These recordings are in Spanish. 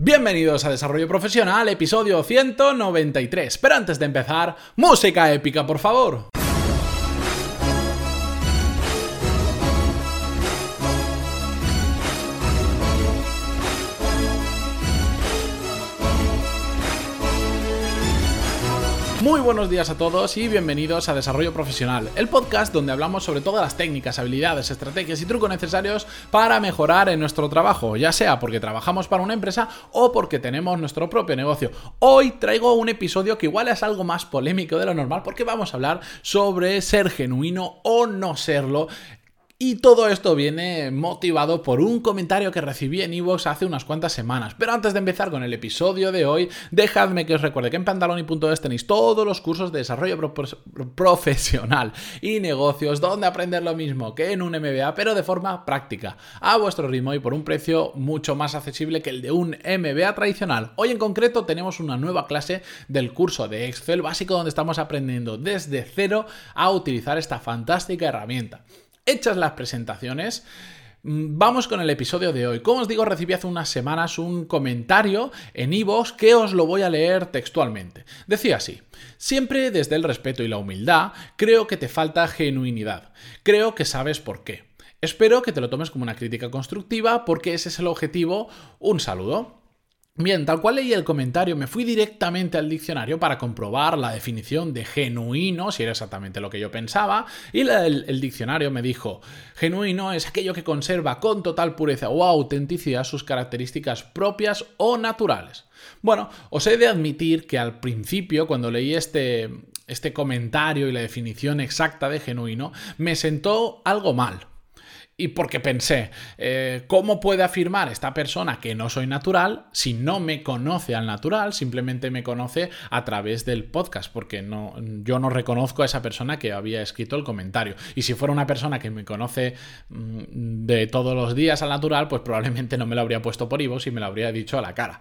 Bienvenidos a Desarrollo Profesional, episodio 193. Pero antes de empezar, música épica, por favor. Muy buenos días a todos y bienvenidos a Desarrollo Profesional, el podcast donde hablamos sobre todas las técnicas, habilidades, estrategias y trucos necesarios para mejorar en nuestro trabajo, ya sea porque trabajamos para una empresa o porque tenemos nuestro propio negocio. Hoy traigo un episodio que igual es algo más polémico de lo normal porque vamos a hablar sobre ser genuino o no serlo y todo esto viene motivado por un comentario que recibí en iVoox hace unas cuantas semanas. Pero antes de empezar con el episodio de hoy, dejadme que os recuerde que en pantaloni.es tenéis todos los cursos de desarrollo profesional y negocios donde aprender lo mismo que en un MBA, pero de forma práctica, a vuestro ritmo y por un precio mucho más accesible que el de un MBA tradicional. Hoy en concreto tenemos una nueva clase del curso de Excel básico donde estamos aprendiendo desde cero a utilizar esta fantástica herramienta hechas las presentaciones, mm, Vamos con el episodio de hoy. Como os digo, recibí hace unas semanas un comentario en Ivox que os lo voy a leer textualmente. Decía así: Siempre desde el respeto y la humildad, creo que te falta genuinidad. Creo que sabes por qué. Espero que te lo tomes como una crítica constructiva porque ese es el objetivo. Un saludo. Bien, tal cual leí el comentario, me fui directamente al diccionario para comprobar la definición de genuino, si era exactamente lo que yo pensaba, y el, diccionario me dijo, genuino es aquello que conserva con total pureza o autenticidad sus características propias o naturales. Bueno, os he de admitir que al principio, cuando leí este, este comentario y la definición exacta de genuino, me sentó algo mal y porque pensé, eh, ¿cómo puede afirmar esta persona que no soy natural si no me conoce al natural, simplemente me conoce a través del podcast? Porque no, yo no reconozco a esa persona que había escrito el comentario. Y si fuera una persona que me conoce mm, de todos los días al natural, pues probablemente no me lo habría puesto por Ivo y me lo habría dicho a la cara.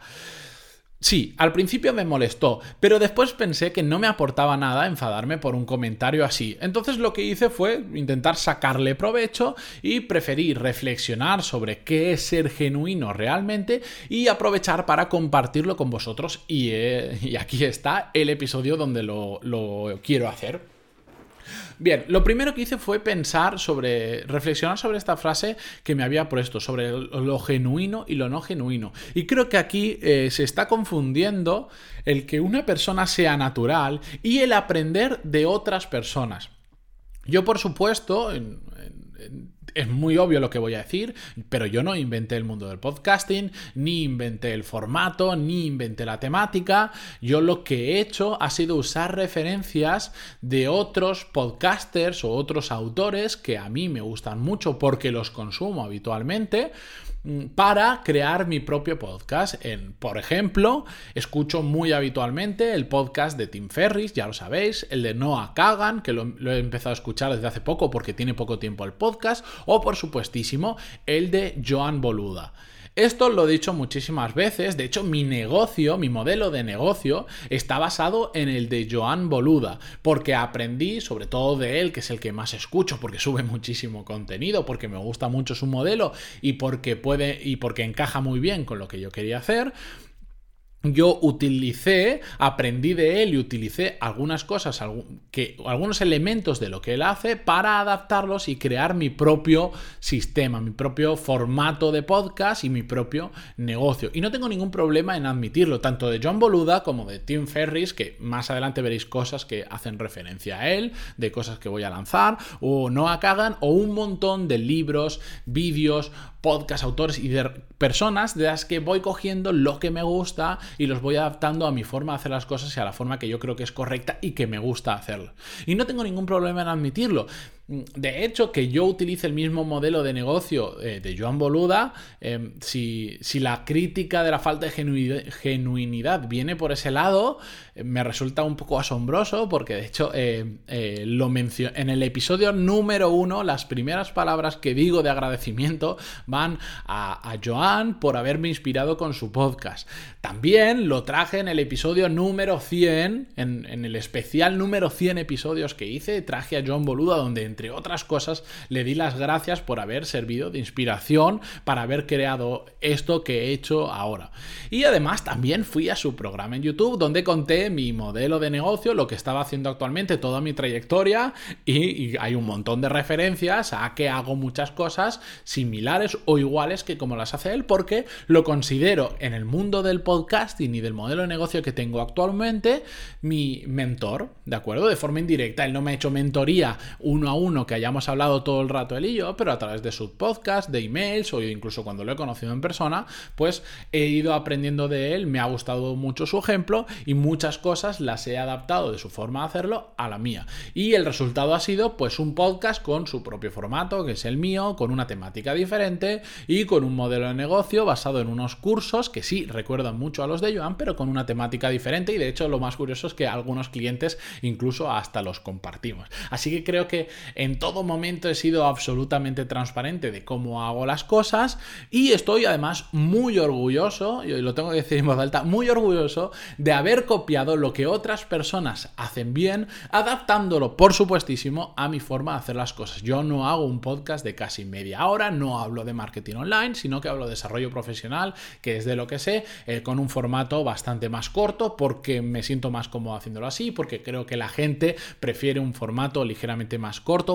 Sí, al principio me molestó, pero después pensé que no me aportaba nada enfadarme por un comentario así. Entonces lo que hice fue intentar sacarle provecho y preferí reflexionar sobre qué es ser genuino realmente y aprovechar para compartirlo con vosotros. Y, eh, aquí está el episodio donde lo quiero hacer. Bien, lo primero que hice fue pensar sobre, reflexionar sobre esta frase que me había puesto, sobre lo genuino y lo no genuino. Y creo que aquí eh, se está confundiendo el que una persona sea natural y el aprender de otras personas. Yo, por supuesto, es muy obvio lo que voy a decir, pero yo no inventé el mundo del podcasting, ni inventé el formato, ni inventé la temática. Yo lo que he hecho ha sido usar referencias de otros podcasters o otros autores que a mí me gustan mucho porque los consumo habitualmente Mm, para crear mi propio podcast. En, por ejemplo, escucho muy habitualmente el podcast de Tim Ferris, ya lo sabéis, el de Noah Kagan, que lo, lo, he empezado a escuchar desde hace poco porque tiene poco tiempo el podcast, o por supuestísimo el de Joan Boluda. Esto lo he dicho muchísimas veces, de hecho mi negocio, mi modelo de negocio está basado en el de Joan Boluda, porque aprendí sobre todo de él, que es el que más escucho, porque sube muchísimo contenido, porque me gusta mucho su modelo y porque puede y porque encaja muy bien con lo que yo quería hacer yo utilicé, aprendí de él y utilicé algunas cosas, que, algunos elementos de lo que él hace para adaptarlos y crear mi propio sistema, mi propio formato de podcast y mi propio negocio. Y no tengo ningún problema en admitirlo, tanto de John Boluda como de Tim Ferris, que más adelante veréis cosas que hacen referencia a él, de cosas que voy a lanzar, o Noah Kagan, o un montón de libros, vídeos, podcast, autores y de personas de las que voy cogiendo lo que me gusta y los voy adaptando a mi forma de hacer las cosas y a la forma que yo creo que es correcta y que me gusta hacerlo. Y no tengo ningún problema en admitirlo. De hecho, que yo utilice el mismo modelo de negocio eh, de Joan Boluda, em, si, la crítica de la falta de genuinidad viene por ese lado, eh, me resulta un poco asombroso porque de hecho eh, lo en el episodio número uno, las primeras palabras que digo de agradecimiento van a, a Joan por haberme inspirado con su podcast. También lo traje en el episodio número 100, en, en el especial número 100 episodios que hice, traje a Joan Boluda donde entre otras cosas, le di las gracias por haber servido de inspiración para haber creado esto que he hecho ahora. Y además también fui a su programa en YouTube donde conté mi modelo de negocio, lo que estaba haciendo actualmente, toda mi trayectoria y, hay un montón de referencias a que hago muchas cosas similares o iguales que como las hace él porque lo considero en el mundo del podcasting y del modelo de negocio que tengo actualmente mi mentor, ¿de acuerdo? De forma indirecta, él no me ha hecho mentoría uno a uno que hayamos hablado todo el rato él y yo, pero a través de sus podcasts, de emails o incluso cuando lo he conocido en persona, pues he ido aprendiendo de él, me ha gustado mucho su ejemplo y muchas cosas las he adaptado de su forma de hacerlo a la mía. Y el resultado ha sido pues un podcast con su propio formato, que es el mío, con una temática diferente y con un modelo de negocio basado en unos cursos que sí recuerdan mucho a los de Joan, pero con una temática diferente y de hecho lo más curioso es que algunos clientes incluso hasta los compartimos. Así que creo que en todo momento he sido absolutamente transparente de cómo hago las cosas y estoy además muy orgulloso, y lo tengo que decir en voz alta, muy orgulloso de haber copiado lo que otras personas hacen bien, adaptándolo por supuestísimo a mi forma de hacer las cosas. Yo no hago un podcast de casi media hora, no hablo de marketing online, sino que hablo de desarrollo profesional, que es de lo que sé, eh, con un formato bastante más corto, porque me siento más cómodo haciéndolo así, porque creo que la gente prefiere un formato ligeramente más corto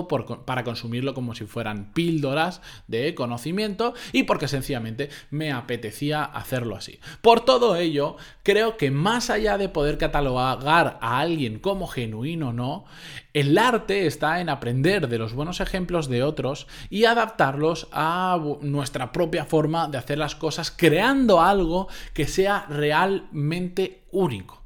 para consumirlo como si fueran píldoras de conocimiento y porque sencillamente me apetecía hacerlo así. Por todo ello, creo que más allá de poder catalogar a alguien como genuino o no, el arte está en aprender de los buenos ejemplos de otros y adaptarlos a nuestra propia forma de hacer las cosas, creando algo que sea realmente único.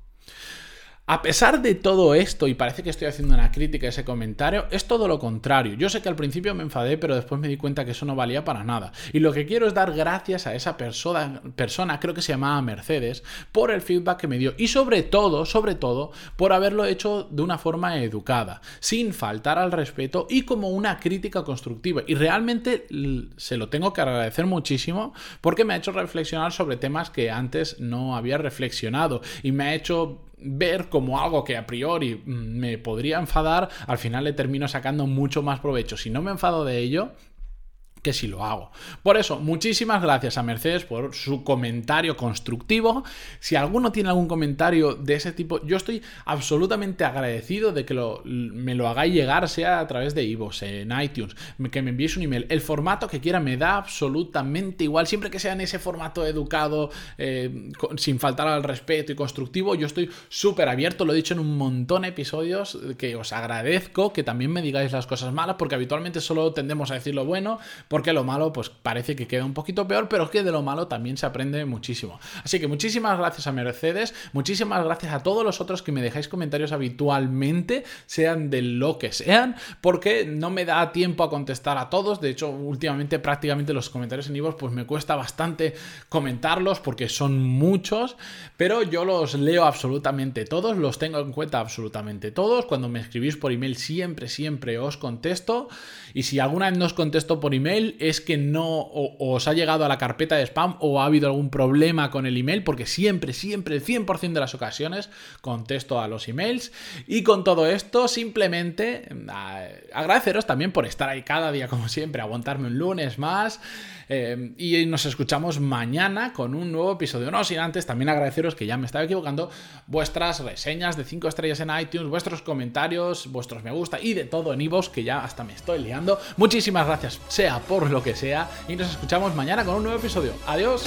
A pesar de todo esto, y parece que estoy haciendo una crítica a ese comentario, es todo lo contrario. Yo sé que al principio me enfadé, pero después me di cuenta que eso no valía para nada. Y lo que quiero es dar gracias a esa persona, persona creo que se llamaba Mercedes, por el feedback que me dio. Y sobre todo, sobre todo, por haberlo hecho de una forma educada, sin faltar al respeto y como una crítica constructiva. Y realmente se lo tengo que agradecer muchísimo porque me ha hecho reflexionar sobre temas que antes no había reflexionado. Y me ha hecho ver como algo que a priori me podría enfadar, al final le termino sacando mucho más provecho. Si no me enfado de ello, que si lo hago. Por eso, muchísimas gracias a Mercedes por su comentario constructivo. Si alguno tiene algún comentario de ese tipo, yo estoy absolutamente agradecido de que me lo hagáis llegar, sea a través de Ivos, en iTunes, que me envíes un email. El formato que quiera me da absolutamente igual, siempre que sea en ese formato educado, eh, sin faltar al respeto y constructivo, yo estoy súper abierto, lo he dicho en un montón de episodios, que os agradezco que también me digáis las cosas malas, porque habitualmente solo tendemos a decir lo bueno, porque lo malo pues parece que queda un poquito peor, pero es que de lo malo también se aprende muchísimo. Así que muchísimas gracias a Mercedes, muchísimas gracias a todos los otros que me dejáis comentarios habitualmente, sean de lo que sean, porque no me da tiempo a contestar a todos, de hecho últimamente prácticamente los comentarios en Ivos pues me cuesta bastante comentarlos porque son muchos, pero yo los leo absolutamente todos, los tengo en cuenta absolutamente todos, cuando me escribís por email siempre, siempre os contesto. Y si alguna vez no os contesto por email, es que no os ha llegado a la carpeta de spam o ha habido algún problema con el email, porque siempre, siempre, el 100% de las ocasiones contesto a los emails. Y con todo esto, simplemente agradeceros también por estar ahí cada día, como siempre, aguantarme un lunes más. Eh, y nos escuchamos mañana con un nuevo episodio. No sin antes también agradeceros que ya me estaba equivocando, vuestras reseñas de 5 estrellas en iTunes, vuestros comentarios, vuestros me gusta y de todo en iVoox, que ya hasta me estoy liando. Muchísimas gracias, sea por lo que sea, y nos escuchamos mañana con un nuevo episodio. Adiós.